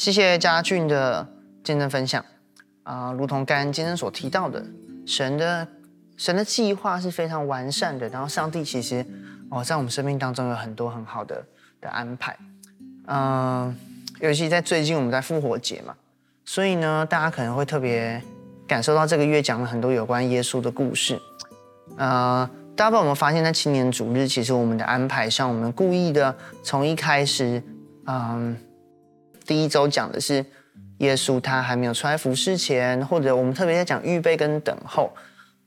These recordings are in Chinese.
谢谢嘉俊的见证分享。啊、如同刚刚今天所提到的，神的神的计划是非常完善的，然后上帝其实哦在我们生命当中有很多很好的的安排，嗯、尤其在最近我们在复活节嘛，所以呢，大家可能会特别感受到这个月讲了很多有关耶稣的故事，呃，大家有没有发现，在青年主日，其实我们的安排上，我们故意的从一开始，嗯、第一周讲的是耶稣他还没有出来服侍前，或者我们特别在讲预备跟等候，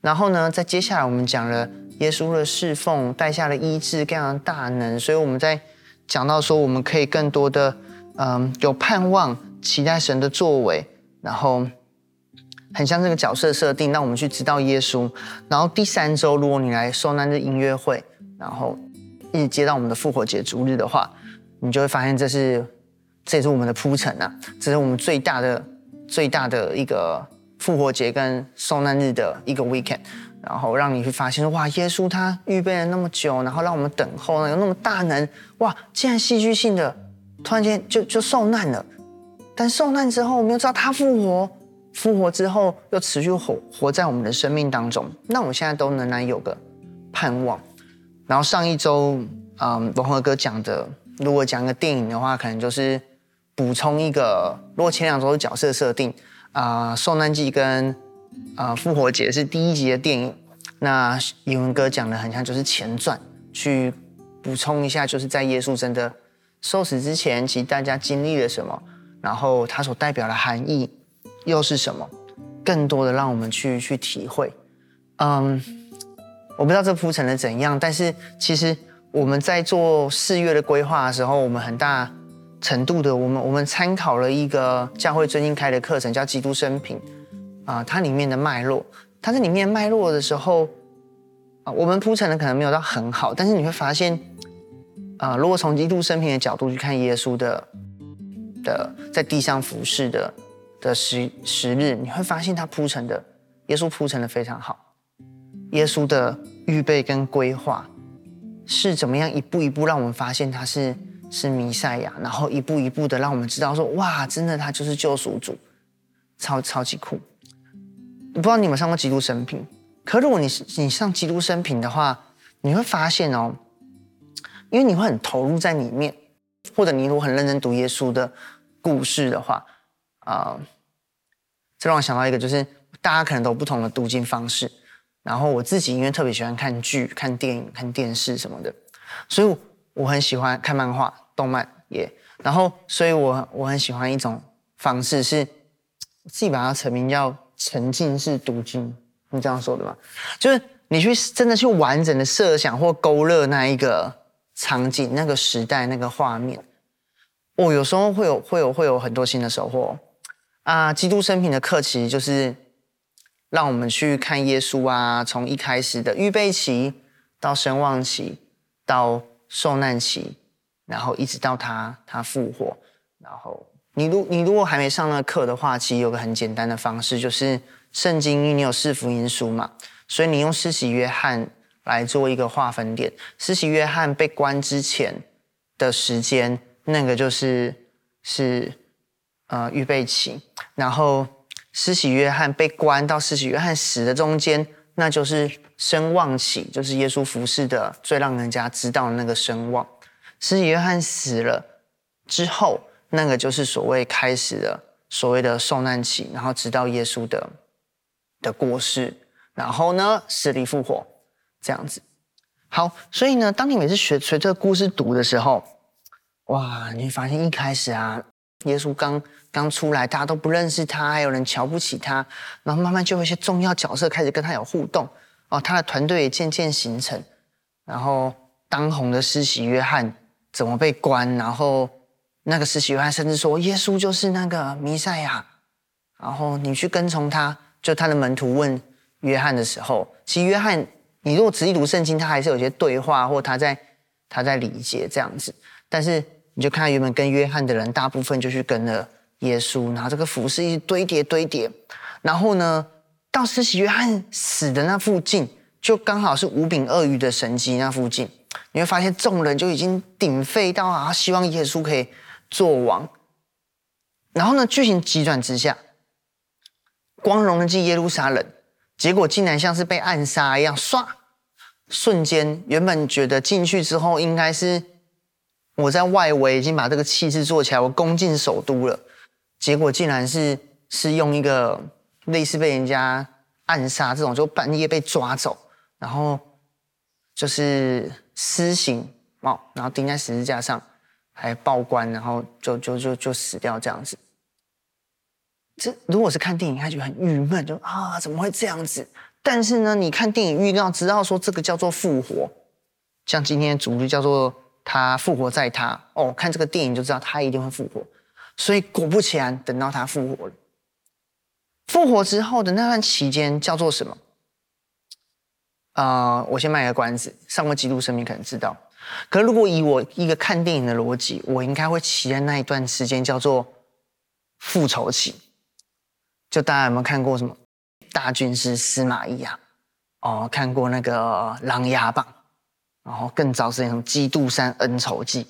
然后呢，在接下来我们讲了耶稣的侍奉带下了医治各样的大能，所以我们在。讲到说，我们可以更多的，嗯，有盼望，期待神的作为，然后很像这个角色设定，让我们去知道耶稣。然后第三周，如果你来受难日音乐会，然后一直接到我们的复活节主日的话，你就会发现这是，这也是我们的铺陈啊，这是我们最大的、最大的一个复活节跟受难日的一个 weekend。然后让你去发现，哇，耶稣他预备了那么久，然后让我们等候呢，有那么大能，哇，竟然戏剧性的突然间就就受难了。但受难之后，我们又知道他复活，复活之后又持续活活在我们的生命当中。那我们现在都仍然有个盼望。然后上一周，嗯，融合哥讲的，如果讲个电影的话，可能就是补充一个。如果前两周的角色设定，啊、呃，受难记跟。啊、呃，复活节是第一集的电影，那英文哥讲的很像就是前传，去补充一下，就是在耶稣真的受死之前，其实大家经历了什么，然后他所代表的含义又是什么，更多的让我们去去体会。嗯，我不知道这铺陈的怎样，但是其实我们在做四月的规划的时候，我们很大程度的，我们我们参考了一个教会最近开的课程，叫《基督生平》。啊、它里面的脉络，它在里面脉络的时候，啊、我们铺陈的可能没有到很好，但是你会发现，啊、如果从基督生平的角度去看耶稣的的在地上服侍的的时时日，你会发现他铺陈的耶稣铺陈的非常好，耶稣的预备跟规划是怎么样一步一步让我们发现他是是弥赛亚，然后一步一步的让我们知道说，哇，真的他就是救赎主，超超级酷。我不知道你们上过基督生平，可如果你你上基督生平的话，你会发现哦，因为你会很投入在里面，或者你如果很认真读耶稣的故事的话，啊、这让我想到一个，就是大家可能都有不同的读经方式。然后我自己因为特别喜欢看剧、看电影、看电视什么的，所以我很喜欢看漫画、动漫也。然后，所以我我很喜欢一种方式是，自己把它成名叫。沉浸式读经，你这样说的吗？就是你去真的去完整的设想或勾勒那一个场景、那个时代、那个画面，我，有时候会有会有会有很多新的收获啊！基督生平的课其实就是让我们去看耶稣啊，从一开始的预备期到声望期，到受难期，然后一直到他他复活，然后。你如你如果还没上那课的话，其实有个很简单的方式，就是圣经，因为你有四福音书嘛，所以你用施洗约翰来做一个划分点。施洗约翰被关之前的时间，那个就是是呃预备期，然后施洗约翰被关到施洗约翰死的中间，那就是声望起，就是耶稣服侍的最让人家知道的那个声望。是约翰死了之后。那个就是所谓开始的所谓的受难期，然后直到耶稣的的过世，然后呢死里复活这样子。好，所以呢，当你每次学随这个故事读的时候，哇，你会发现一开始啊，耶稣刚刚出来，大家都不认识他，还有人瞧不起他，然后慢慢就有一些重要角色开始跟他有互动哦，他的团队也渐渐形成，然后当红的施洗约翰怎么被关，然后。那个施洗约翰甚至说耶稣就是那个弥赛亚，然后你去跟从他。就他的门徒问约翰的时候，其实约翰，你如果仔细读圣经，他还是有些对话，或他在他在理解这样子。但是你就看原本跟约翰的人，大部分就去跟了耶稣，然后这个服饰一直堆叠堆叠。然后呢，到施洗约翰死的那附近，就刚好是五饼二鱼的神迹那附近，你会发现众人就已经鼎沸到啊，希望耶稣可以。做王，然后呢，剧情急转直下，光荣的进耶路撒冷，结果竟然像是被暗杀一样，唰，瞬间原本觉得进去之后应该是我在外围已经把这个气势做起来，我攻进首都了，结果竟然是是用一个类似被人家暗杀这种，就半夜被抓走，然后就是私刑哦，然后钉在十字架上。还报官，然后就就就就死掉这样子。这如果是看电影，他就很郁闷，就啊怎么会这样子？但是呢，你看电影预告，知道说这个叫做复活，像今天的主题叫做他复活在他哦，看这个电影就知道他一定会复活。所以果不其然，等到他复活了。复活之后的那段期间叫做什么？啊、我先卖个关子，上过《基督生命》可能知道。可如果以我一个看电影的逻辑，我应该会期待那一段时间叫做复仇期。就大家有没有看过什么大军师司马懿啊？哦，看过那个《琅琊榜》，然后更早是那种《基督山恩仇记》。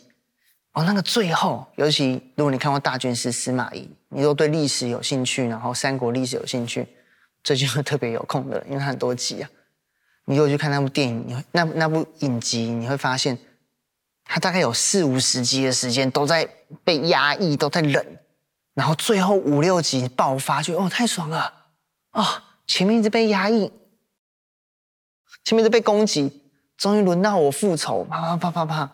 哦，那个最后，尤其如果你看过大军师司马懿，你都对历史有兴趣，然后三国历史有兴趣，最近会特别有空的，因为它很多集啊。你如果去看那部电影，你会那那部影集，你会发现，他大概有四五十集的时间都在被压抑，都在忍，然后最后五六集爆发就，哦太爽了哦，前面一直被压抑，前面一直被攻击，终于轮到我复仇，啪啪啪啪啪。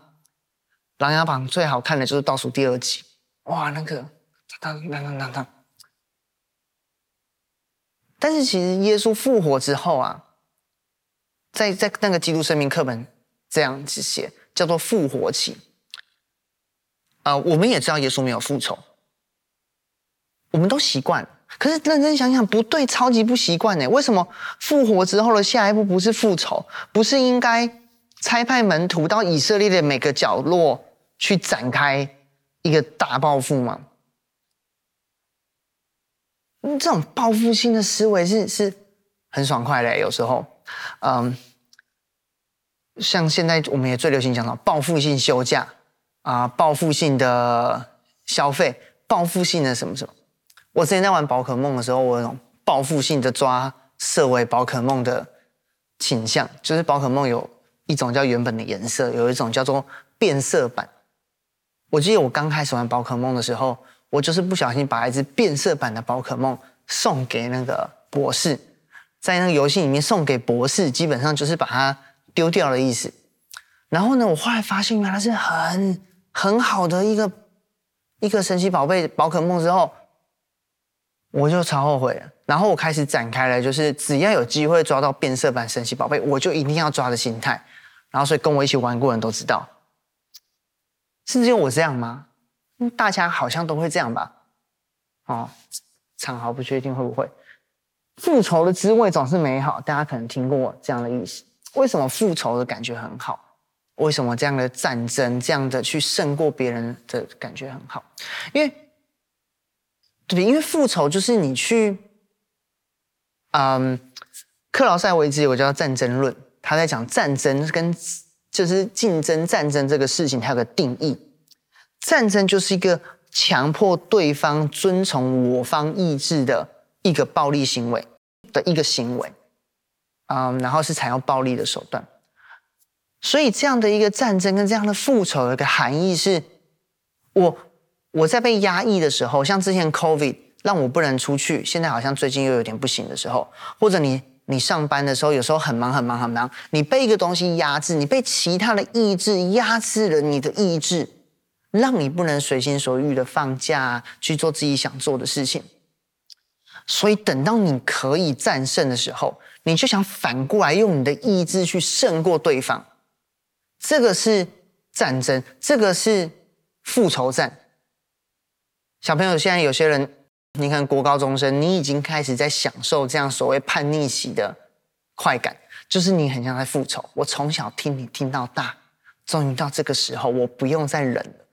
琅琊榜最好看的就是倒数第二集，哇，那个当当当当当。但是其实耶稣复活之后啊。在在那个基督生命课本这样子写，叫做复活期。啊、我们也知道耶稣没有复仇，我们都习惯。可是认真想想，不对，超级不习惯呢。为什么复活之后的下一步不是复仇？不是应该差派门徒到以色列的每个角落去展开一个大报复吗？这种报复性的思维是是很爽快的，有时候。嗯，像现在我们也最流行讲到报复性休假啊，报复性的消费，报复性的什么什么。我之前在玩宝可梦的时候，我有种报复性的抓设为宝可梦的倾向，就是宝可梦有一种叫原本的颜色，有一种叫做变色版。我记得我刚开始玩宝可梦的时候，我就是不小心把一只变色版的宝可梦送给那个博士。在那个游戏里面送给博士，基本上就是把它丢掉的意思。然后呢，我后来发现原来是很很好的一个一个神奇宝贝宝可梦之后，我就超后悔了。然后我开始展开了，就是只要有机会抓到变色版神奇宝贝，我就一定要抓的心态。然后，所以跟我一起玩过的人都知道，是只有我这样吗？大家好像都会这样吧？哦，长豪不确定会不会。复仇的滋味总是美好，大家可能听过这样的意思。为什么复仇的感觉很好？为什么这样的战争，这样的去胜过别人的感觉很好？因为，对，因为复仇就是你去，嗯，克劳塞维兹有个叫战争论，他在讲战争跟就是竞争战争这个事情，它有个定义，战争就是一个强迫对方遵从我方意志的一个暴力行为。的一个行为，嗯，然后是采用暴力的手段，所以这样的一个战争跟这样的复仇的一个含义是，我我在被压抑的时候，像之前 COVID 让我不能出去，现在好像最近又有点不行的时候，或者你你上班的时候，有时候很忙很忙很忙，你被一个东西压制，你被其他的意志压制了你的意志，让你不能随心所欲的放假去做自己想做的事情。所以等到你可以战胜的时候，你就想反过来用你的意志去胜过对方。这个是战争，这个是复仇战。小朋友，现在有些人，你看国高中生，你已经开始在享受这样所谓叛逆期的快感，就是你很像在复仇。我从小听你听到大，终于到这个时候，我不用再忍了。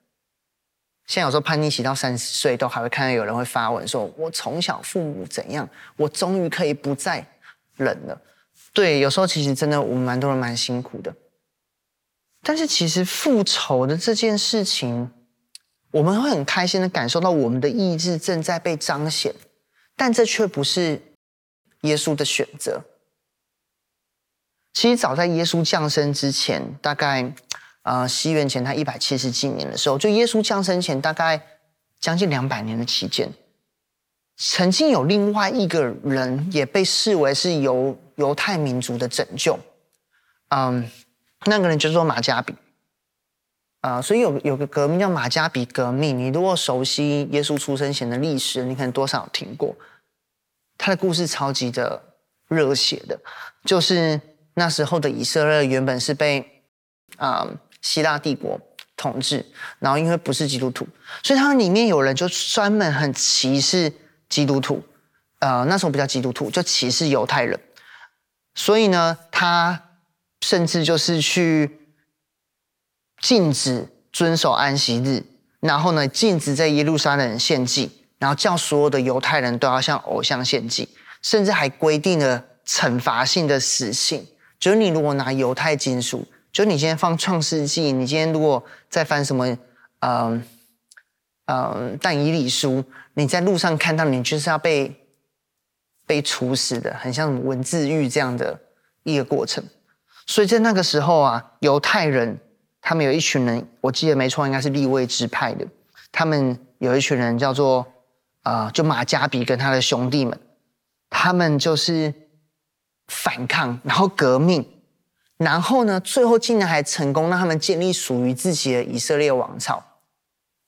现在有时候叛逆期到三十岁，都还会看到有人会发文说：“我从小父母怎样，我终于可以不再忍了。”对，有时候其实真的我们蛮多人蛮辛苦的。但是其实复仇的这件事情，我们会很开心的感受到我们的意志正在被彰显，但这却不是耶稣的选择。其实早在耶稣降生之前，大概呃西元前他一百七十几年的时候，就耶稣降生前大概将近两百年的期间，曾经有另外一个人也被视为是犹犹太民族的拯救，嗯，那个人就叫做马加比。啊、所以有有个革命叫马加比革命。你如果熟悉耶稣出生前的历史，你可能多少有听过。他的故事超级的热血的，就是那时候的以色列原本是被啊、希腊帝国统治，然后因为不是基督徒，所以他们里面有人就专门很歧视基督徒。呃，那时候不叫基督徒，就歧视犹太人。所以呢，他甚至就是去。禁止遵守安息日，然后呢，禁止在耶路撒冷献祭，然后叫所有的犹太人都要向偶像献祭，甚至还规定了惩罚性的死刑，就是你如果拿犹太经书，就是你今天放创世纪，你今天如果在翻什么，嗯嗯但以理书，你在路上看到你就是要被被处死的，很像文字狱这样的一个过程。所以在那个时候啊，犹太人。他们有一群人，我记得没错，应该是立位支派的。他们有一群人叫做啊、呃，就马加比跟他的兄弟们，他们就是反抗，然后革命，然后呢，最后竟然还成功让他们建立属于自己的以色列王朝。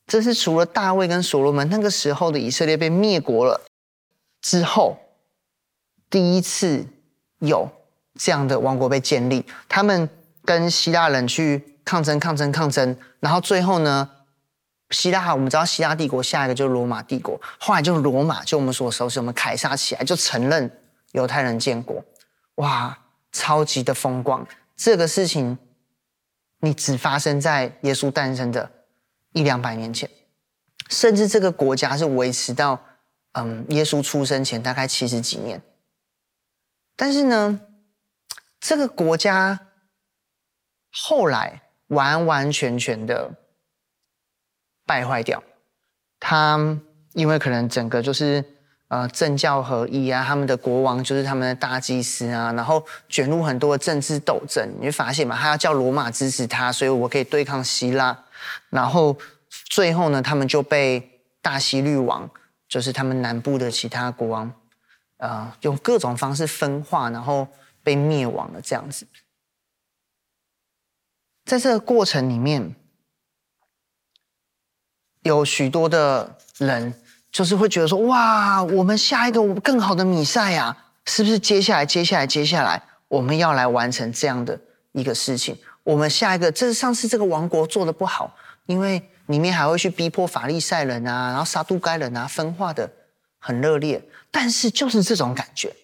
这是除了大卫跟所罗门那个时候的以色列被灭国了之后，第一次有这样的王国被建立。他们跟希腊人去。抗争，抗争，抗争，然后最后呢，希腊，我们知道希腊帝国下一个就是罗马帝国，后来就罗马，就我们所熟悉，我们凯撒起来就承认犹太人建国，哇，超级的风光。这个事情，你只发生在耶稣诞生的一两百年前，甚至这个国家是维持到嗯耶稣出生前大概七十几年，但是呢，这个国家后来。完完全全的败坏掉，他因为可能整个就是呃政教合一啊，他们的国王就是他们的大祭司啊，然后卷入很多的政治斗争，你会发现嘛，他要叫罗马支持他，所以我可以对抗希腊，然后最后呢，他们就被大希律王，就是他们南部的其他国王，呃，用各种方式分化，然后被灭亡了这样子。在这个过程里面，有许多的人就是会觉得说：“哇，我们下一个更好的弥赛亚，是不是接下来、接下来、接下来，我们要来完成这样的一个事情？我们下一个，这是上次这个王国做的不好，因为里面还会去逼迫法利赛人啊，然后撒都该人啊，分化的很热烈。但是就是这种感觉，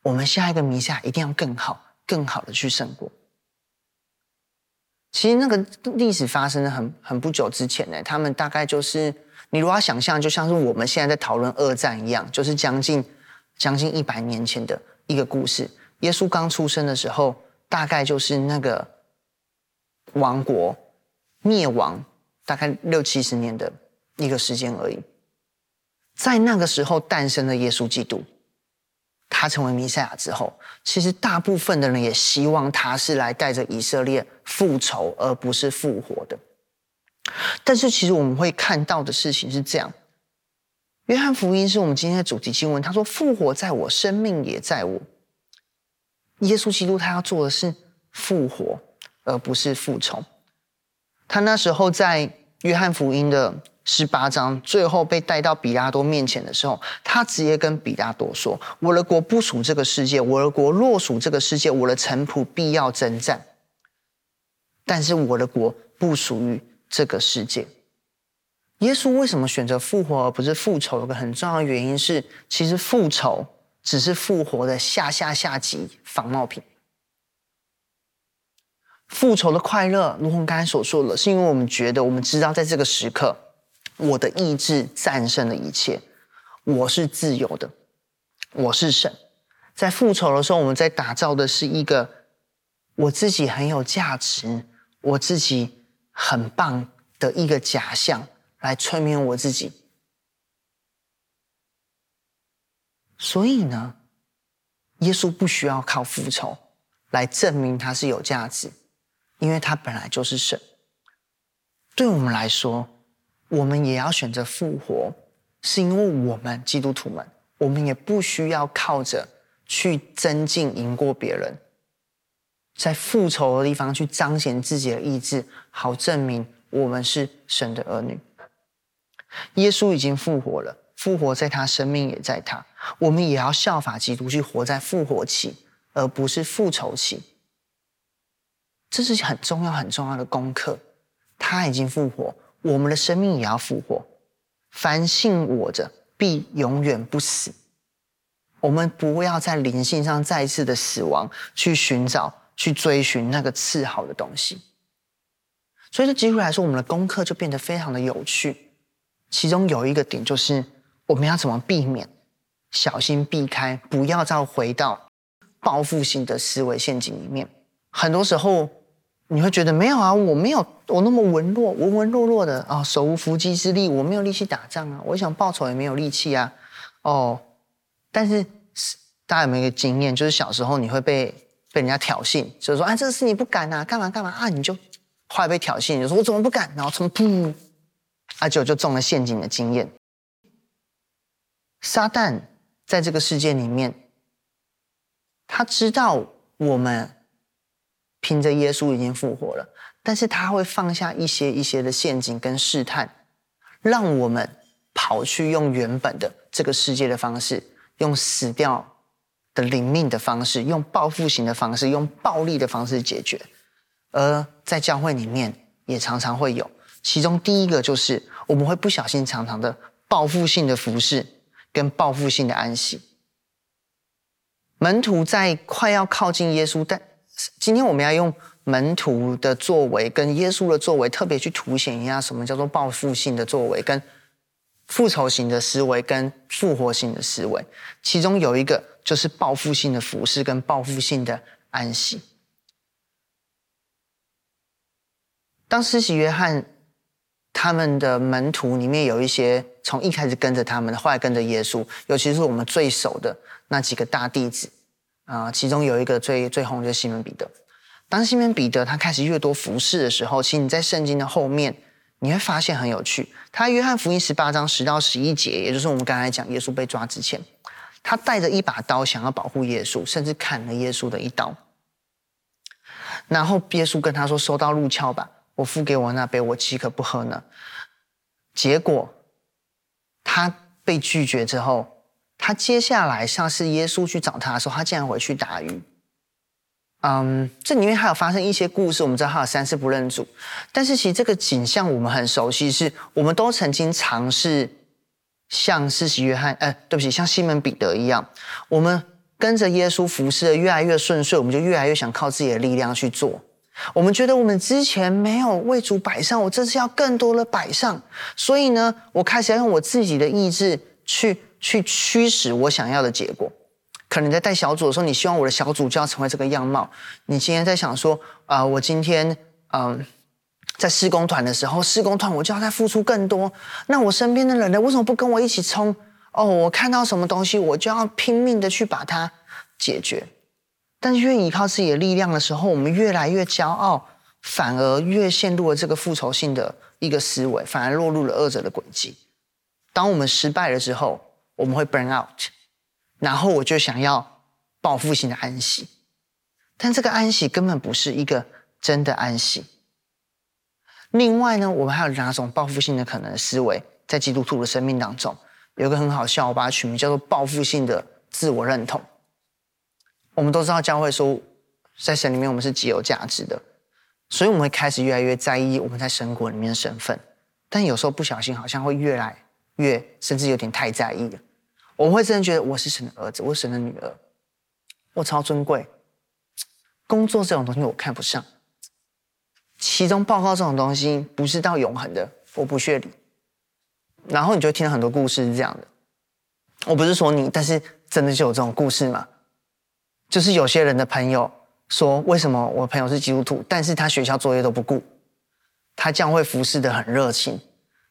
我们下一个弥赛一定要更好、更好的去胜过。”其实那个历史发生的很很不久之前呢，他们大概就是你如果想象，就像是我们现在在讨论二战一样，就是将近将近一百年前的一个故事。耶稣刚出生的时候，大概就是那个王国灭亡大概六七十年的一个时间而已。在那个时候诞生了耶稣基督。他成为弥赛亚之后，其实大部分的人也希望他是来带着以色列复仇，而不是复活的。但是，其实我们会看到的事情是这样：约翰福音是我们今天的主题经文。他说：“复活在我，生命也在我。”耶稣基督他要做的是复活，而不是复仇。他那时候在约翰福音的。十八章最后被带到比拉多面前的时候，他直接跟比拉多说：“我的国不属这个世界，我的国若属这个世界，我的臣仆必要征战。但是我的国不属于这个世界。”耶稣为什么选择复活而不是复仇？有个很重要的原因是，其实复仇只是复活的下下下级仿冒品。复仇的快乐，如同刚才所说的，是因为我们觉得，我们知道在这个时刻。我的意志战胜了一切，我是自由的，我是神。在复仇的时候，我们在打造的是一个我自己很有价值、我自己很棒的一个假象，来催眠我自己。所以呢，耶稣不需要靠复仇来证明他是有价值，因为他本来就是神。对我们来说，我们也要选择复活，是因为我们基督徒们，我们也不需要靠着去增进赢过别人，在复仇的地方去彰显自己的意志，好证明我们是神的儿女。耶稣已经复活了，复活在他，生命也在他。我们也要效法基督，去活在复活期，而不是复仇期。这是很重要、很重要的功课。他已经复活，我们的生命也要复活。凡信我者，必永远不死。我们不要在灵性上再次的死亡，去寻找、去追寻那个次好的东西。所以，这几乎来说，我们的功课就变得非常的有趣。其中有一个点就是，我们要怎么避免、小心避开，不要再回到报复性的思维陷阱里面。很多时候。你会觉得没有啊，我没有我那么文弱，文文弱弱的啊、手无缚鸡之力，我没有力气打仗啊，我想报仇也没有力气啊，哦，但是大家有没有一个经验，就是小时候你会被被人家挑衅，就是说啊，这个事你不敢啊，干嘛干嘛啊，你就后来被挑衅，你就说我怎么不敢，然后从噗，啊就就中了陷阱的经验。撒旦在这个世界里面，他知道我们。凭着耶稣已经复活了，但是他会放下一些一些的陷阱跟试探，让我们跑去用原本的这个世界的方式，用死掉的领命的方式，用报复型的方式，用暴力的方式解决。而在教会里面也常常会有，其中第一个就是我们会不小心常常的报复性的服侍跟报复性的安息。门徒在快要靠近耶稣，但今天我们要用门徒的作为跟耶稣的作为，特别去凸显一下什么叫做报复性的作为，跟复仇型的思维，跟复活型的思维。其中有一个就是报复性的服侍跟报复性的安息。当施洗约翰他们的门徒里面有一些从一开始跟着他们的，后来跟着耶稣，尤其是我们最熟的那几个大弟子。啊，其中有一个最最红就是西门彼得。当西门彼得他开始越多服侍的时候，其实你在圣经的后面，你会发现很有趣。他约翰福音十八章十到十一节，也就是我们刚才讲耶稣被抓之前，他带着一把刀想要保护耶稣，甚至砍了耶稣的一刀。然后耶稣跟他说：“收刀入鞘吧，我付给我那杯，我岂可不喝呢？”结果他被拒绝之后。他接下来像是耶稣去找他的时候，他竟然回去打鱼。嗯，这里面还有发生一些故事，我们知道他有三次不认主，但是其实这个景象我们很熟悉，是我们都曾经尝试像施洗约翰，呃，对不起，像西门彼得一样，我们跟着耶稣服侍的越来越顺遂，我们就越来越想靠自己的力量去做。我们觉得我们之前没有为主摆上，我这次要更多的摆上，所以呢，我开始要用我自己的意志去。去驱使我想要的结果。可能在带小组的时候，你希望我的小组就要成为这个样貌。你今天在想说，啊、我今天嗯、在施工团的时候，施工团我就要再付出更多。那我身边的人呢，为什么不跟我一起冲？哦，我看到什么东西，我就要拼命的去把它解决。但是越依靠自己的力量的时候，我们越来越骄傲，反而越陷入了这个复仇性的一个思维，反而落入了恶者的轨迹。当我们失败了之后，我们会 burn out，然后我就想要报复性的安息，但这个安息根本不是一个真的安息。另外呢，我们还有哪种报复性的可能的思维，在基督徒的生命当中，有一个很好笑，我把它取名叫做报复性的自我认同。我们都知道教会说，在神里面我们是极有价值的，所以我们会开始越来越在意我们在神国里面的身份，但有时候不小心好像会越来。越甚至有点太在意了，我们会真的觉得我是神的儿子，我是神的女儿，我超尊贵。工作这种东西我看不上，其中报告这种东西不是到永恒的，我不屑理。然后你就听了很多故事是这样的，我不是说你，但是真的就有这种故事嘛？就是有些人的朋友说，为什么我朋友是基督徒，但是他学校作业都不顾，他将会服侍得很热情。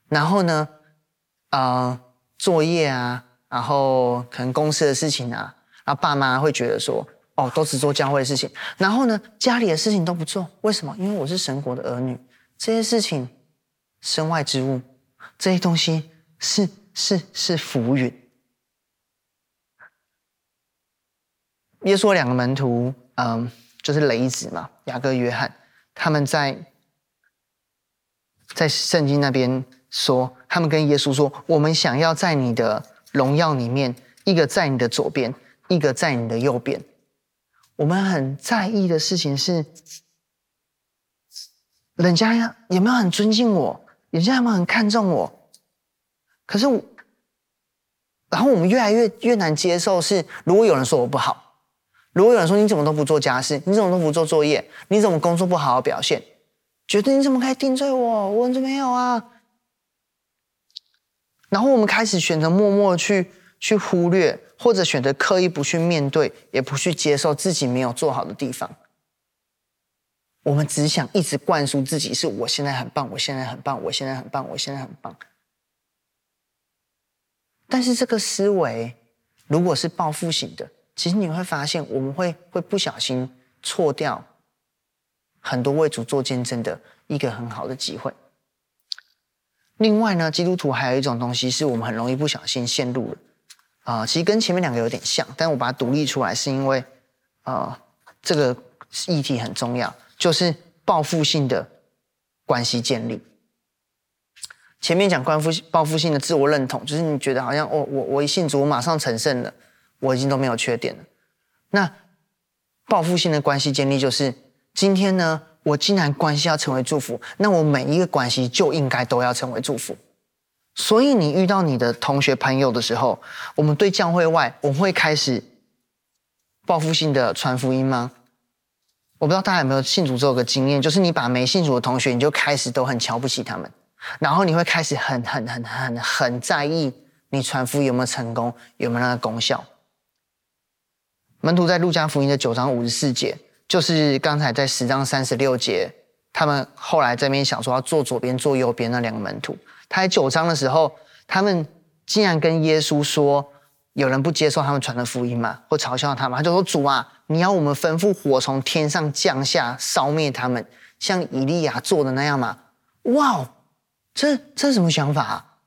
然后呢，呃，作业啊，然后可能公司的事情啊，然后爸妈会觉得说，哦，都只做教会的事情，然后呢，家里的事情都不做，为什么？因为我是神国的儿女，这些事情，身外之物，这些东西是是是浮云。耶稣两个门徒，嗯，就是雷子嘛，雅各、约翰，他们在在圣经那边说，他们跟耶稣说：“我们想要在你的荣耀里面，一个在你的左边，一个在你的右边。”我们很在意的事情是，人家有没有很尊敬我，人家有没有很看重我？可是，然后我们越来越越难接受是，如果有人说我不好。如果有人说，你怎么都不做家事，你怎么都不做作业，你怎么工作不好好表现？觉得你怎么可以定罪我？我怎么没有啊？然后我们开始选择默默去去忽略，或者选择刻意不去面对，也不去接受自己没有做好的地方。我们只想一直灌输自己是我现在很棒，我现在很棒，我现在很棒，我现在很棒。但是这个思维如果是报复型的。其实你会发现，我们会会不小心错掉很多为主做见证的一个很好的机会。另外呢，基督徒还有一种东西是我们很容易不小心陷入的啊、其实跟前面两个有点像，但我把它独立出来，是因为啊、这个议题很重要，就是报复性的关系建立。前面讲关复报复性的自我认同，就是你觉得好像哦，我我一信主，我马上成圣了。我已经都没有缺点了。那报复性的关系建立就是，今天呢，我既然关系要成为祝福，那我每一个关系就应该都要成为祝福。所以你遇到你的同学朋友的时候，我们对教会外，我们会开始报复性的传福音吗？我不知道大家有没有信主之后的经验，就是你把没信主的同学，你就开始都很瞧不起他们，然后你会开始很很很很很在意你传福音有没有成功，有没有那个功效。门徒在路加福音的九章五十四节，就是刚才在十章三十六节，他们后来这边想说要坐左边、坐右边那两个门徒。他在九章的时候，他们竟然跟耶稣说，有人不接受他们传的福音嘛，或嘲笑他们，他就说：“主啊，你要我们吩咐火从天上降下，烧灭他们，像以利亚做的那样吗？”哇，这这是什么想法？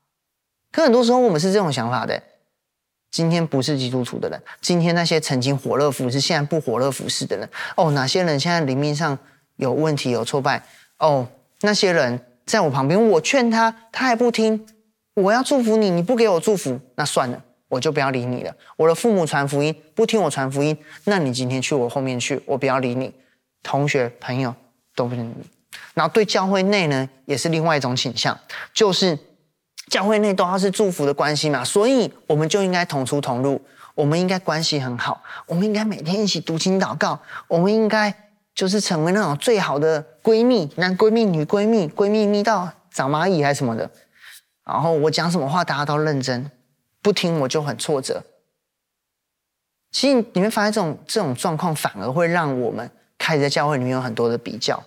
可很多时候我们是这种想法的。今天不是基督徒的人，今天那些曾经火热服侍，现在不火热服侍的人，哦，哪些人现在灵命上有问题、有挫败？哦，那些人在我旁边，我劝他，他还不听。我要祝福你，你不给我祝福，那算了，我就不要理你了。我的父母传福音，不听我传福音，那你今天去我后面去，我不要理你。同学、朋友都不理你。然后对教会内呢，也是另外一种倾向，就是。教会内都要是祝福的关系嘛，所以我们就应该同出同入，我们应该关系很好，我们应该每天一起读经祷告，我们应该就是成为那种最好的闺蜜，男闺蜜、女闺蜜，闺蜜蜜到长蚂蚁还是什么的。然后我讲什么话，大家都认真，不听我就很挫折。其实你会发现，这种这种状况反而会让我们开始在教会里面有很多的比较，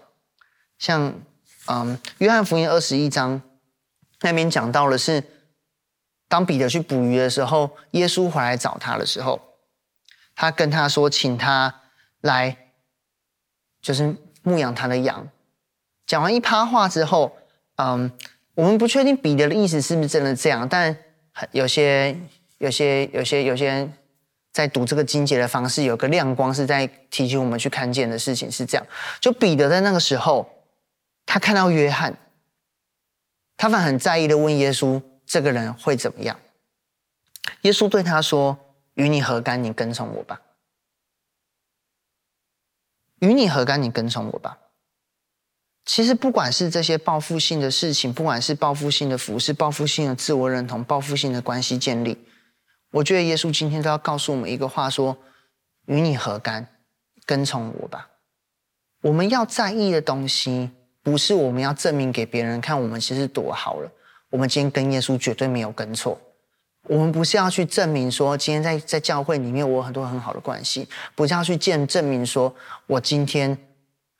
像嗯，约翰福音二十一章。那边讲到的是，当彼得去捕鱼的时候，耶稣回来找他的时候，他跟他说，请他来，就是牧养他的羊。讲完一趴话之后，嗯，我们不确定彼得的意思是不是真的这样，但有些、有些、有些、有些人在读这个经节的方式，有个亮光是在提醒我们去看见的事情是这样。就彼得在那个时候，他看到约翰。他们很在意的问耶稣：“这个人会怎么样？”耶稣对他说：“与你何干？你跟从我吧。与你何干？你跟从我吧。”其实，不管是这些报复性的事情，不管是报复性的服饰、报复性的自我认同、报复性的关系建立，我觉得耶稣今天都要告诉我们一个话：说，与你何干？跟从我吧。我们要在意的东西。不是我们要证明给别人看，我们其实多好了。我们今天跟耶稣绝对没有跟错。我们不是要去证明说，今天在在教会里面我有很多很好的关系，不是要去见证明说我今天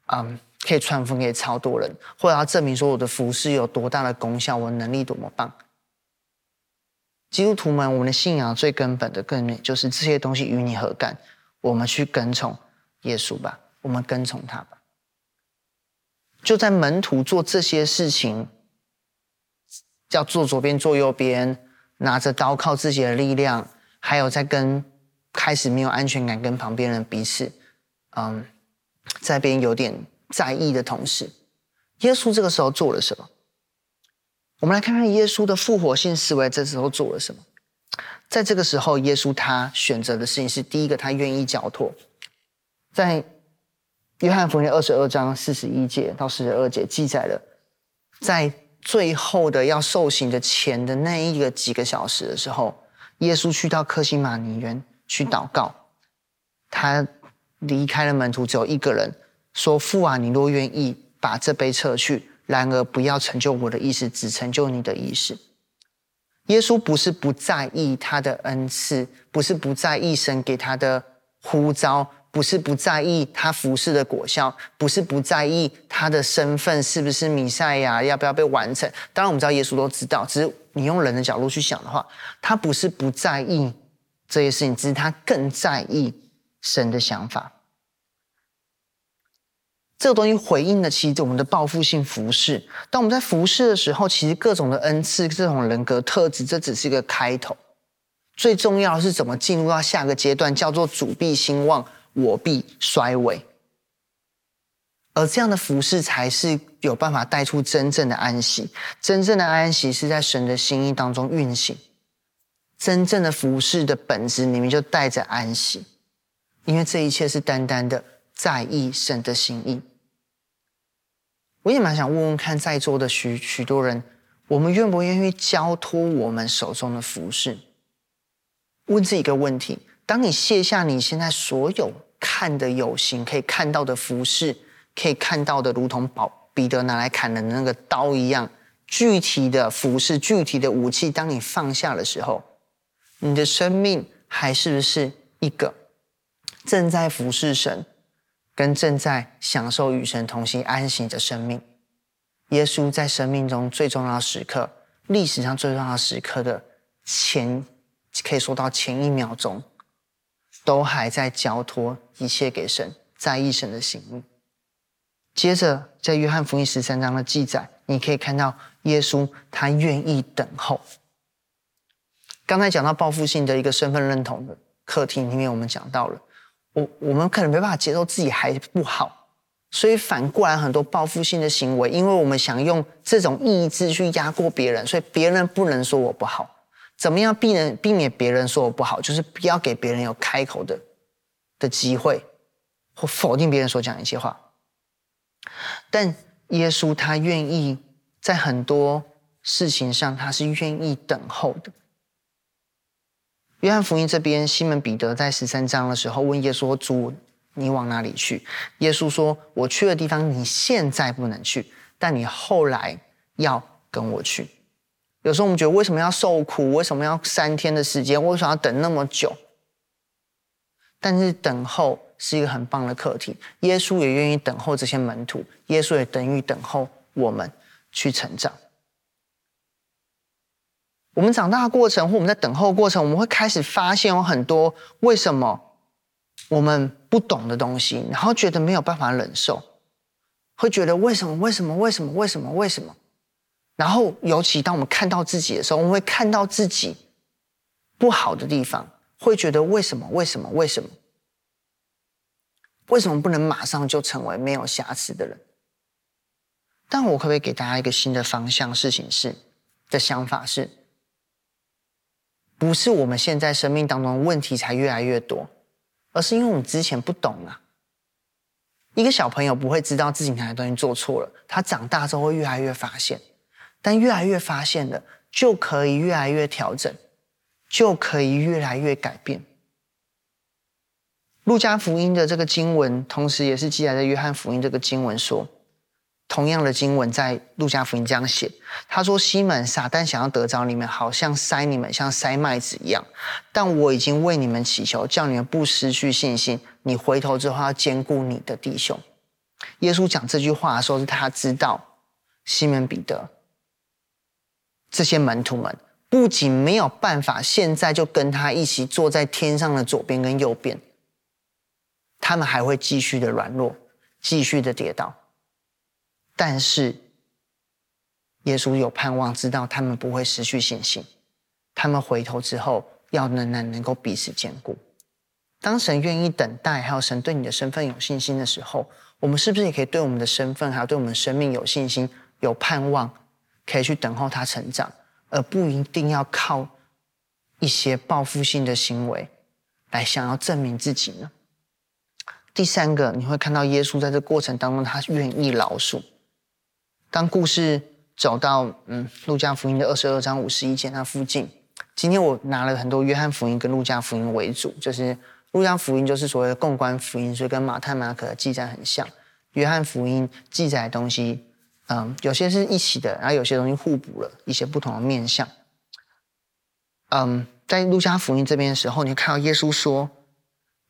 嗯可以传福给超多人，或者要证明说我的服事有多大的功效，我能力多么棒。基督徒们，我们的信仰最根本的根源就是这些东西与你何干？我们去跟从耶稣吧，我们跟从他吧。就在门徒做这些事情，叫做左边做右边，拿着刀靠自己的力量，还有在跟开始没有安全感，跟旁边人彼此，嗯，在边有点在意的同时，耶稣这个时候做了什么？我们来看看耶稣的复活性思维这时候做了什么。在这个时候，耶稣他选择的事情是：第一个，他愿意交托，在。约翰福音二十二章四十一节到四十二节记载了，在最后的要受刑的前的那一个几个小时的时候，耶稣去到克西马尼园去祷告。他离开了门徒，只有一个人说：“父啊，你若愿意把这杯撤去，然而不要成就我的意思，只成就你的意思。”耶稣不是不在意他的恩赐，不是不在意神给他的呼召。不是不在意他服侍的果效，不是不在意他的身份是不是弥赛亚，要不要被完成。当然，我们知道耶稣都知道，只是你用人的角度去想的话，他不是不在意这些事情，只是他更在意神的想法。这个东西回应的其实我们的报复性服侍。当我们在服侍的时候，其实各种的恩赐、这种人格特质，这只是一个开头。最重要的是怎么进入到下个阶段，叫做主必兴旺。我必衰微，而这样的服侍才是有办法带出真正的安息。真正的安息是在神的心意当中运行。真正的服侍的本质里面就带着安息，因为这一切是单单的在意神的心意。我也蛮想问问看，在座的许许多人，我们愿不愿意交托我们手中的服侍？问自己一个问题。当你卸下你现在所有看的有形可以看到的服饰，可以看到的如同保彼得拿来砍的那个刀一样，具体的服饰、具体的武器，当你放下的时候，你的生命还是不是一个正在服侍神，跟正在享受与神同行安息的生命？耶稣在生命中最重要的时刻，历史上最重要的时刻的前，可以说到前一秒钟。都还在交托一切给神，在意神的心意。接着，在约翰福音十三章的记载，你可以看到耶稣他愿意等候。刚才讲到报复性的一个身份认同的课题里面，我们讲到了，我我们可能没办法接受自己还不好，所以反过来很多报复性的行为，因为我们想用这种意志去压过别人，所以别人不能说我不好。怎么样避免避免别人说我不好？就是不要给别人有开口的的机会，或否定别人所讲的一些话。但耶稣他愿意在很多事情上，他是愿意等候的。约翰福音这边，西门彼得在十三章的时候问耶稣说：“主，你往哪里去？”耶稣说：“我去的地方，你现在不能去，但你后来要跟我去。”有时候我们觉得为什么要受苦？为什么要三天的时间？为什么要等那么久？但是等候是一个很棒的课题。耶稣也愿意等候这些门徒，耶稣也等于等候我们去成长。我们长大的过程，或我们在等候过程，我们会开始发现有很多为什么我们不懂的东西，然后觉得没有办法忍受，会觉得为什么？为什么？为什么？为什么？为什么？然后，尤其当我们看到自己的时候，我们会看到自己不好的地方，会觉得为什么？为什么？为什么？为什么不能马上就成为没有瑕疵的人？但我可不可以给大家一个新的方向？事情是的想法是，不是我们现在生命当中问题才越来越多，而是因为我们之前不懂啊。一个小朋友不会知道自己哪些东西做错了，他长大之后会越来越发现。但越来越发现了，就可以越来越调整，就可以越来越改变。路加福音的这个经文，同时也是记载在约翰福音这个经文说，同样的经文在路加福音这样写，他说：“西门，撒旦想要得着你们，好像筛你们，像筛麦子一样。但我已经为你们祈求，叫你们不失去信心。你回头之后要坚固你的弟兄。”耶稣讲这句话的时候，是他知道西门彼得这些门徒们不仅没有办法现在就跟他一起坐在天上的左边跟右边，他们还会继续的软弱，继续的跌倒。但是耶稣有盼望，知道他们不会失去信心。他们回头之后，要能能能够彼此坚固。当神愿意等待，还有神对你的身份有信心的时候，我们是不是也可以对我们的身份，还有对我们的生命有信心、有盼望，可以去等候他成长，而不一定要靠一些报复性的行为来想要证明自己呢？第三个，你会看到耶稣在这过程当中，他愿意饶恕。当故事走到嗯，路加福音的二十二章五十一节那附近，今天我拿了很多约翰福音跟路加福音为主，就是。路加福音就是所谓的共观福音，所以跟马太、马可的记载很像。约翰福音记载的东西，嗯，有些是一起的，然后有些东西互补了一些不同的面向。嗯，在路加福音这边的时候，你看到耶稣说，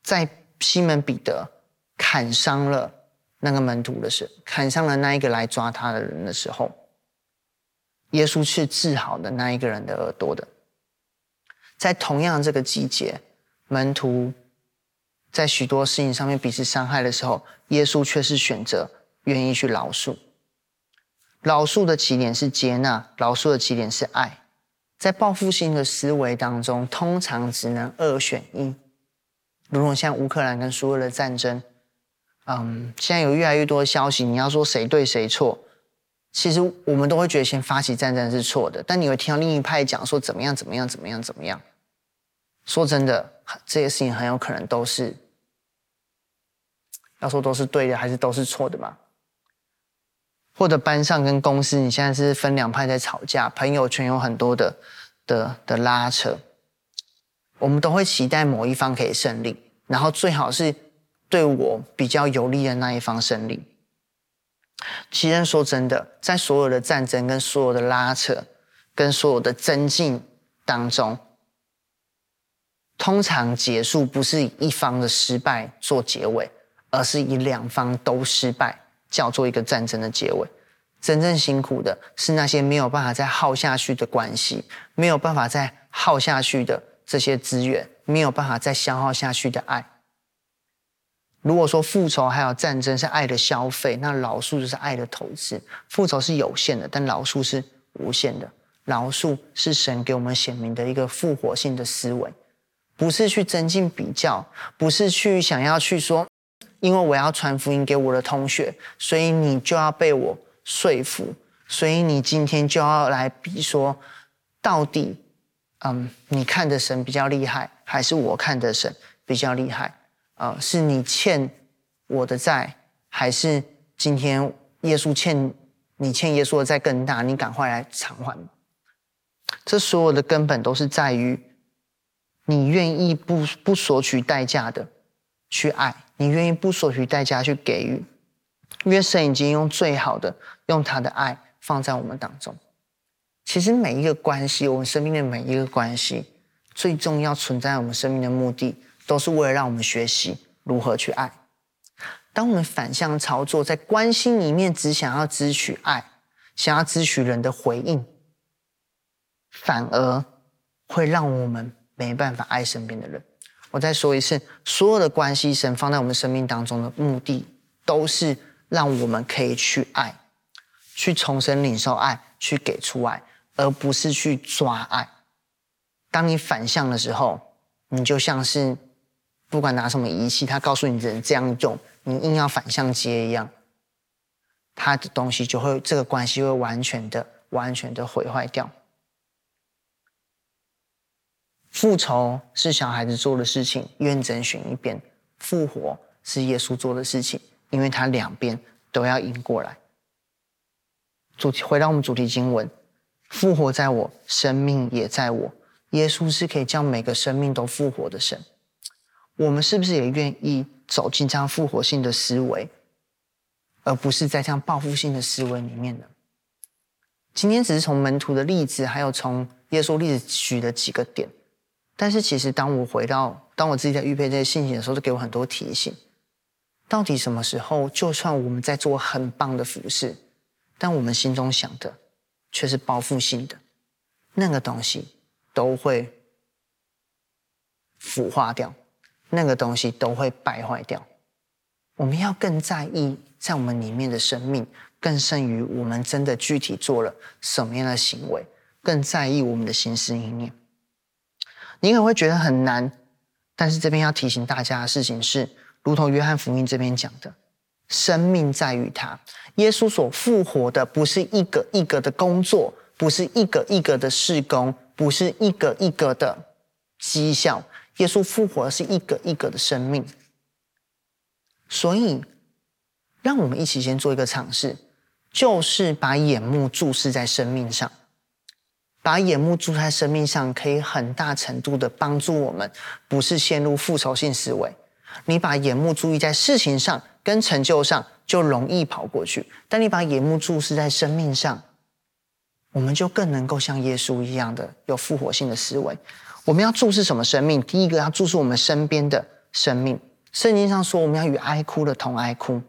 在西门彼得砍伤了那个门徒的时候，砍伤了那一个来抓他的人的时候，耶稣是治好的那一个人的耳朵的。在同样这个季节，门徒。在许多事情上面彼此伤害的时候，耶稣却是选择愿意去饶恕。饶恕的起点是接纳，饶恕的起点是爱。在报复性的思维当中，通常只能二选一。如同像乌克兰跟苏俄的战争，嗯，现在有越来越多的消息，你要说谁对谁错，其实我们都会觉得先发起战争是错的，但你会听到另一派讲说怎么样怎么样怎么样怎么样。说真的，这些事情很有可能都是，要说都是对的，还是都是错的嘛？或者班上跟公司，你现在是分两派在吵架，朋友圈有很多的的的拉扯，我们都会期待某一方可以胜利，然后最好是对我比较有利的那一方胜利。其实说真的，在所有的战争、跟所有的拉扯、跟所有的增进当中。通常结束不是以一方的失败做结尾，而是以两方都失败，叫做一个战争的结尾。真正辛苦的是那些没有办法再耗下去的关系，没有办法再耗下去的这些资源，没有办法再消耗下去的爱。如果说复仇还有战争是爱的消费，那饶恕就是爱的投资。复仇是有限的，但饶恕是无限的。饶恕是神给我们显明的一个复活性的思维。不是去增进比较，不是去想要去说，因为我要传福音给我的同学，所以你就要被我说服，所以你今天就要来比说，到底，嗯，你看的神比较厉害，还是我看的神比较厉害？啊、是你欠我的债，还是今天耶稣欠你欠耶稣的债更大？你赶快来偿还。这所有的根本都是在于。你愿意不不索取代价的去爱，你愿意不索取代价去给予，因为神已经用最好的，用他的爱放在我们当中。其实每一个关系，我们生命的每一个关系，最重要存在我们生命的目的，都是为了让我们学习如何去爱。当我们反向操作，在关系里面只想要支取爱，想要支取人的回应，反而会让我们。没办法爱身边的人。我再说一次，所有的关系，神放在我们生命当中的目的，都是让我们可以去爱，去重生领受爱，去给出爱，而不是去抓爱。当你反向的时候，你就像是不管拿什么仪器，他告诉你只能这样用，你硬要反向接一样，他的东西就会这个关系会完全的、完全的毁坏掉。复仇是小孩子做的事情，愿整选一边；复活是耶稣做的事情，因为他两边都要赢过来。主题回到我们主题经文：复活在我，生命也在我。耶稣是可以将每个生命都复活的神。我们是不是也愿意走进这样复活性的思维，而不是在这样报复性的思维里面呢？今天只是从门徒的例子，还有从耶稣例子举的几个点。但是，其实当我回到，当我自己在预备这些信息的时候，就给我很多提醒。到底什么时候，就算我们在做很棒的服饰，但我们心中想的却是报复性的，那个东西都会腐化掉，那个东西都会败坏掉。我们要更在意在我们里面的生命，更胜于我们真的具体做了什么样的行为，更在意我们的心思意念。你可能会觉得很难，但是这边要提醒大家的事情是，如同约翰福音这边讲的，生命在于他。耶稣所复活的不是一个一个的工作，不是一个一个的事工，不是一个一个的绩效。耶稣复活的是一个一个的生命。所以，让我们一起先做一个尝试，就是把眼目注视在生命上。把眼目注在生命上，可以很大程度的帮助我们，不是陷入复仇性思维。你把眼目注意在事情上跟成就上，就容易跑过去；但你把眼目注视在生命上，我们就更能够像耶稣一样的有复活性的思维。我们要注视什么生命？第一个要注视我们身边的生命。圣经上说，我们要与哀哭的同哀哭，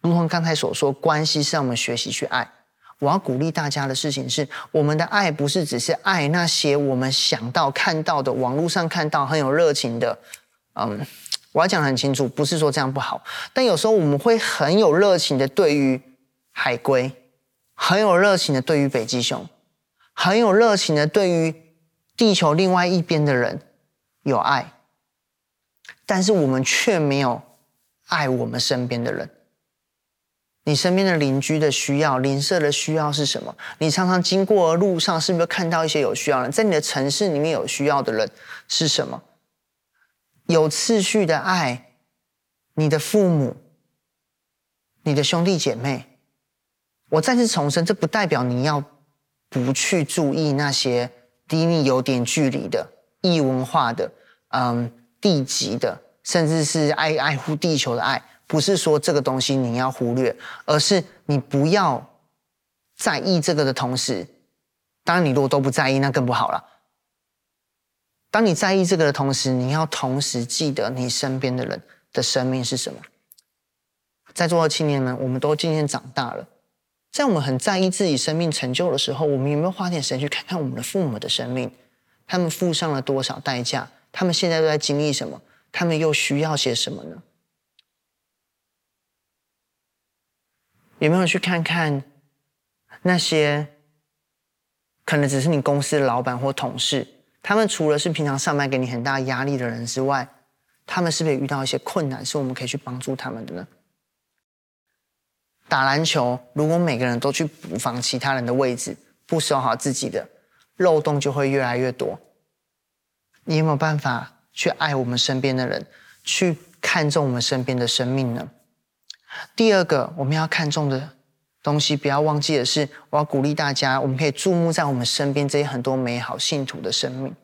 如同刚才所说，关系是让我们学习去爱。我要鼓励大家的事情是，我们的爱不是只是爱那些我们想到、看到的、网络上看到很有热情的。嗯，我要讲很清楚，不是说这样不好，但有时候我们会很有热情的对于海龟，很有热情的对于北极熊，很有热情的对于地球另外一边的人有爱，但是我们却没有爱我们身边的人。你身边的邻居的需要，邻舍的需要是什么？你常常经过的路上，是不是看到一些有需要人？在你的城市里面有需要的人是什么？有次序的爱，你的父母，你的兄弟姐妹。我再次重申，这不代表你要不去注意那些离你有点距离的异文化的、嗯，地级的，甚至是爱爱护地球的爱。不是说这个东西你要忽略，而是你不要在意这个的同时，当然你如果都不在意，那更不好了。当你在意这个的同时，你要同时记得你身边的人的生命是什么。在座的青年们，我们都渐渐长大了，在我们很在意自己生命成就的时候，我们有没有花点时间去看看我们的父母的生命？他们付上了多少代价？他们现在都在经历什么？他们又需要些什么呢？有没有去看看那些可能只是你公司的老板或同事？他们除了是平常上班给你很大压力的人之外，他们是不是也遇到一些困难，是我们可以去帮助他们的呢？打篮球，如果每个人都去补防其他人的位置，不守好自己的，漏洞就会越来越多。你有没有办法去爱我们身边的人，去看重我们身边的生命呢？第二个我们要看重的东西，不要忘记的是，我要鼓励大家，我们可以注目在我们身边这些很多美好信徒的生命。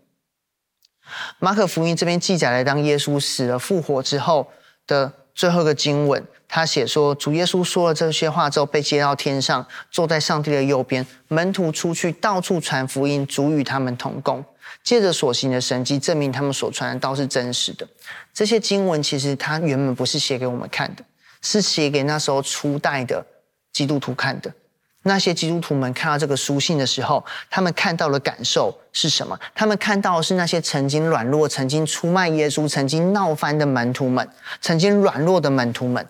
马可福音这边记载了，当耶稣死了复活之后的最后一个经文，他写说，主耶稣说了这些话之后，被接到天上，坐在上帝的右边。门徒出去到处传福音，主与他们同工，借着所行的神迹，证明他们所传的道是真实的。这些经文其实他原本不是写给我们看的。是写给那时候初代的基督徒看的。那些基督徒们看到这个书信的时候，他们看到的感受是什么？他们看到的是那些曾经软弱、曾经出卖耶稣、曾经闹翻的门徒们，曾经软弱的门徒们，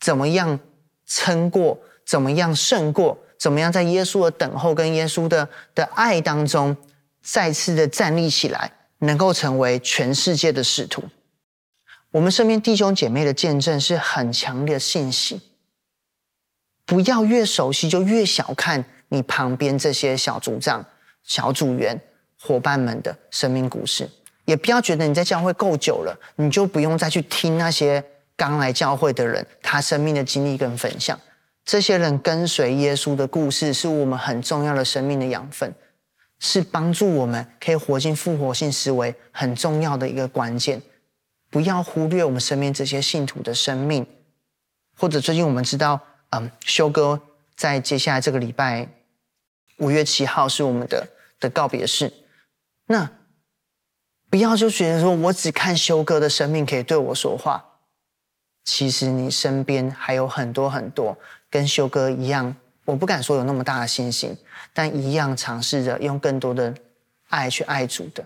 怎么样撑过？怎么样胜过？怎么样在耶稣的等候跟耶稣的的爱当中，再次的站立起来，能够成为全世界的使徒。我们身边弟兄姐妹的见证是很强烈的信息。不要越熟悉就越小看你旁边这些小组长、小组员、伙伴们的生命故事，也不要觉得你在教会够久了，你就不用再去听那些刚来教会的人他生命的经历跟分享。这些人跟随耶稣的故事，是我们很重要的生命的养分，是帮助我们可以活进复活性思维很重要的一个关键。不要忽略我们身边这些信徒的生命，或者最近我们知道，嗯，修哥在接下来这个礼拜五月七号是我们的的告别式。那不要就觉得说我只看修哥的生命可以对我说话，其实你身边还有很多很多跟修哥一样，我不敢说有那么大的信心，但一样尝试着用更多的爱去爱主的，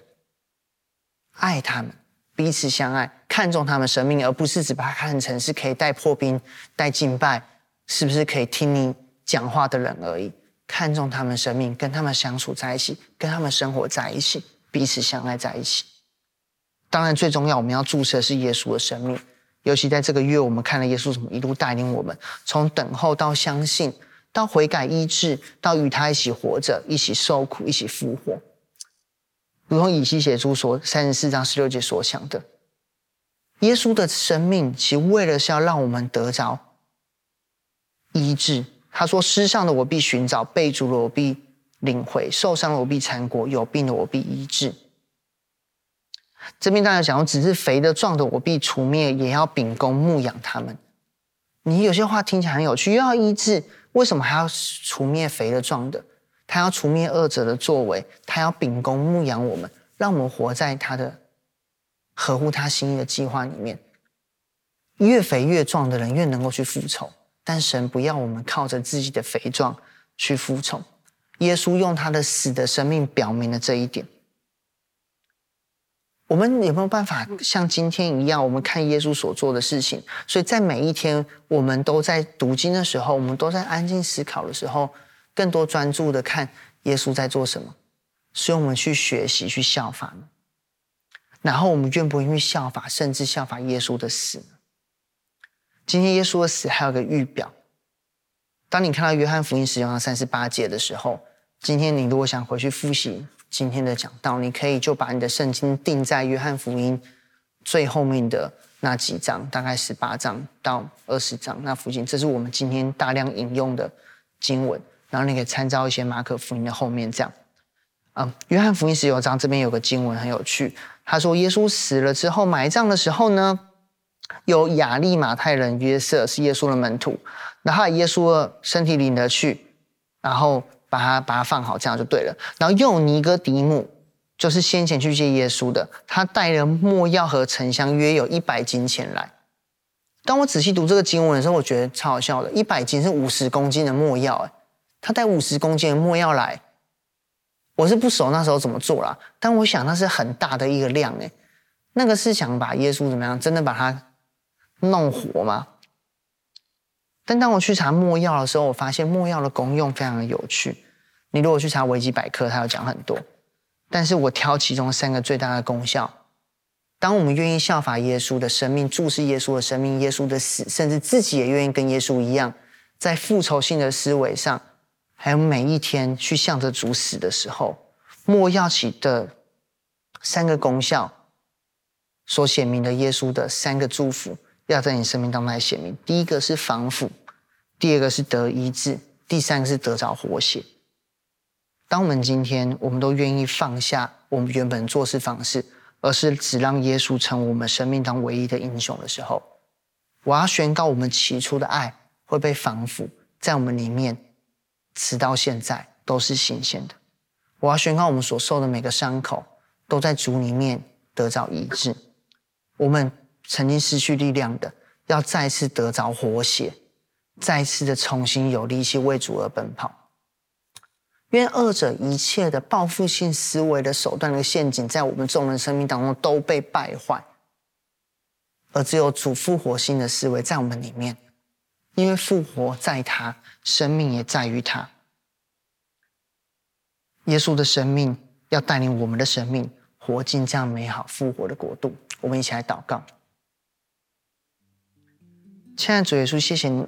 爱他们，彼此相爱，看重他们生命，而不是只把他看成是可以带破冰、带敬拜，是不是可以听你讲话的人而已？看重他们生命，跟他们相处在一起，跟他们生活在一起，彼此相爱在一起。当然，最重要，我们要注视的是耶稣的生命。尤其在这个月，我们看了耶稣怎么一路带领我们，从等候到相信，到悔改医治，到与他一起活着，一起受苦，一起复活。如同以西写书所三十四章十六节所讲的，耶稣的生命其实为了是要让我们得着医治。他说：“失丧的我必寻找，被逐的我必领回，受伤的我必缠裹，有病的我必医治。”这边大家讲，只是肥的壮的我必除灭，也要秉公牧养他们。你有些话听起来很有趣，又要医治，为什么还要除灭肥的壮的？他要除灭恶者的作为，他要秉公牧养我们，让我们活在他的合乎他心意的计划里面。越肥越壮的人越能够去复仇，但神不要我们靠着自己的肥壮去复仇。耶稣用他的死的生命表明了这一点。我们有没有办法像今天一样，我们看耶稣所做的事情？所以在每一天，我们都在读经的时候，我们都在安静思考的时候，更多专注的看耶稣在做什么，所以我们去学习、去效法呢？然后我们愿不愿意效法，甚至效法耶稣的死？今天耶稣的死还有个预表。当你看到约翰福音十九章三十八节的时候，今天你如果想回去复习。今天的讲道，你可以就把你的圣经定在约翰福音最后面的那几章，大概十八章到二十章那附近。这是我们今天大量引用的经文，然后你可以参照一些马可福音的后面这样。嗯，约翰福音十九章这边有个经文很有趣，他说耶稣死了之后埋葬的时候呢，有亚利马太人约瑟是耶稣的门徒，然后耶稣的身体领了去，然后。把它把它放好，这样就对了。然后又尼哥底母，就是先前去见耶稣的，他带了没药和沉香，约有一百斤前来。当我仔细读这个经文的时候，我觉得超好笑的。一百斤是五十公斤的没药，哎，他带五十公斤的墨药来，我是不熟那时候怎么做啦，但我想那是很大的一个量，哎，那个是想把耶稣怎么样，真的把他弄活吗？但当我去查没药的时候，我发现没药的功用非常的有趣。你如果去查维基百科，它有讲很多，但是我挑其中三个最大的功效。当我们愿意效法耶稣的生命，注视耶稣的生命，耶稣的死，甚至自己也愿意跟耶稣一样，在复仇性的思维上，还有每一天去向着主死的时候，没药起的三个功效，所显明的耶稣的三个祝福，要在你生命当中来显明。第一个是防腐，第二个是得医治，第三个是得着活血。当我们今天我们都愿意放下我们原本做事方式，而是只让耶稣成为我们生命当唯一的英雄的时候，我要宣告我们起初的爱会被防腐在我们里面，直到现在都是新鲜的。我要宣告我们所受的每个伤口都在主里面得着医治。我们曾经失去力量的，要再次得着活血，再次的重新有力气为主而奔跑。愿二者一切的报复性思维的手段的陷阱，在我们众人生命当中都被败坏，而只有主复活性的思维在我们里面，因为复活在他，生命也在于他。耶稣的生命要带领我们的生命活进这样美好复活的国度。我们一起来祷告，亲爱的主耶稣，谢谢你，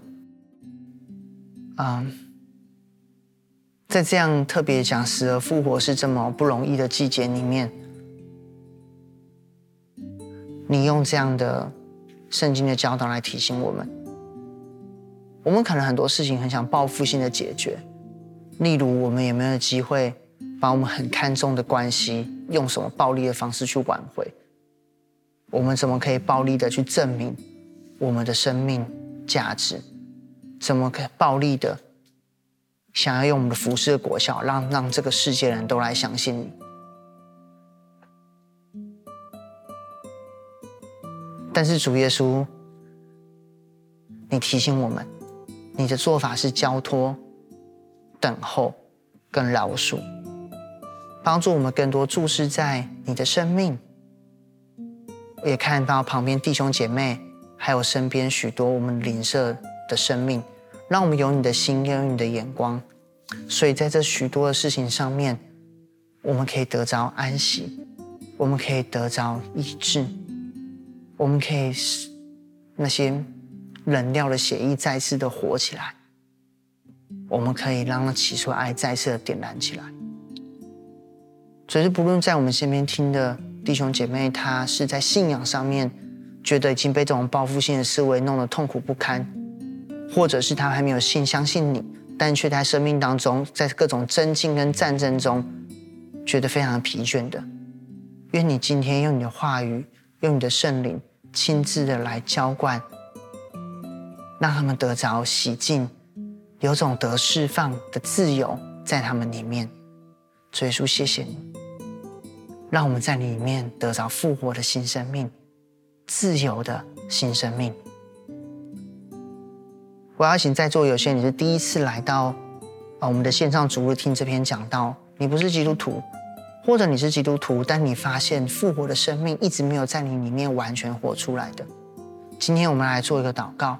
嗯。在这样特别讲死而复活是这么不容易的季节里面，你用这样的圣经的教导来提醒我们。我们可能很多事情很想报复性的解决，例如我们有没有机会把我们很看重的关系用什么暴力的方式去挽回？我们怎么可以暴力的去证明我们的生命价值？怎么可以暴力的？想要用我们的服事的果效，让让这个世界人都来相信你。但是主耶稣，你提醒我们，你的做法是交托、等候跟饶恕，帮助我们更多注视在你的生命。也看到旁边弟兄姐妹，还有身边许多我们邻舍的生命，让我们有你的心，有你的眼光。所以在这许多的事情上面，我们可以得着安息，我们可以得着医治，我们可以那些冷掉的血液再次的活起来，我们可以让那起初爱再次的点燃起来。所以，不论在我们身边听的。弟兄姐妹，他是在信仰上面觉得已经被这种报复性的思维弄得痛苦不堪，或者是他还没有信相信你，但却在生命当中，在各种争竞跟战争中，觉得非常疲倦的。愿你今天用你的话语，用你的圣灵，亲自的来浇灌，让他们得着洗净，有种得释放的自由在他们里面。主耶稣，谢谢你。让我们在里面得着复活的新生命，自由的新生命。我要请在座有些你是第一次来到啊我们的线上主日听这篇讲道，你不是基督徒，或者你是基督徒，但你发现复活的生命一直没有在你里面完全活出来的。今天我们来做一个祷告，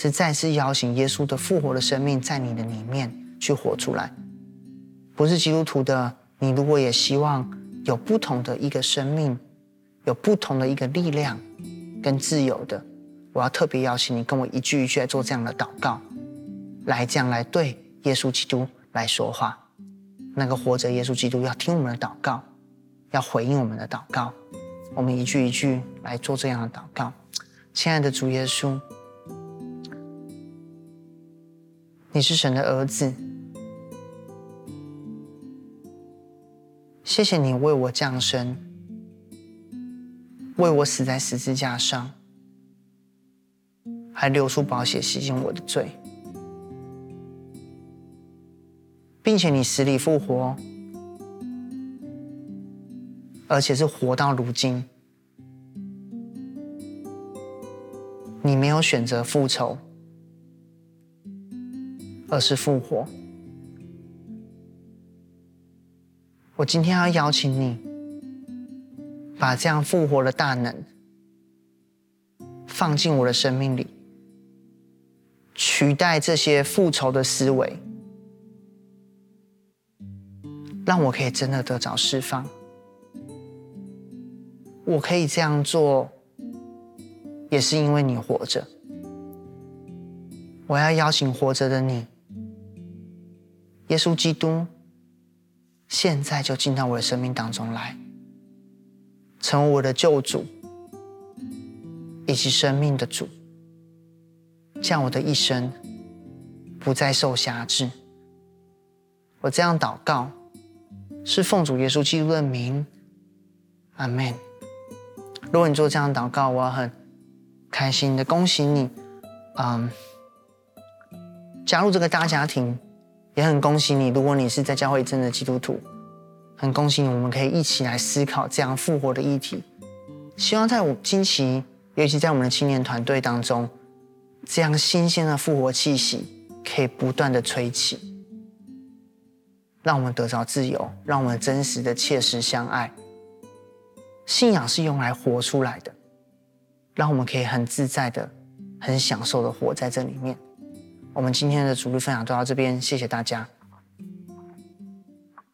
是再次邀请耶稣的复活的生命在你的里面去活出来。不是基督徒的你，如果也希望。有不同的一个生命，有不同的一个力量跟自由的，我要特别邀请你跟我一句一句来做这样的祷告，来这样来对耶稣基督来说话。那个活着耶稣基督要听我们的祷告，要回应我们的祷告。我们一句一句来做这样的祷告。亲爱的主耶稣，你是神的儿子。谢谢你为我降生，为我死在十字架上，还流出宝血洗净我的罪，并且你死里复活，而且是活到如今。你没有选择复仇，而是复活。我今天要邀请你，把这样复活的大能放进我的生命里，取代这些复仇的思维，让我可以真的得着释放。我可以这样做，也是因为你活着。我要邀请活着的你，耶稣基督。现在就进到我的生命当中来，成为我的救主，以及生命的主，这样我的一生不再受辖制。我这样祷告，是奉主耶稣基督的名，阿门。如果你做这样祷告，我很开心的恭喜你，嗯，加入这个大家庭。也很恭喜你，如果你是在教会真的基督徒，很恭喜你，我们可以一起来思考这样复活的议题。希望在我近期，尤其在我们的青年团队当中，这样新鲜的复活气息可以不断的吹起，让我们得着自由，让我们真实的切实相爱。信仰是用来活出来的，让我们可以很自在的、很享受的活在这里面。我们今天的主日分享就到这边，谢谢大家。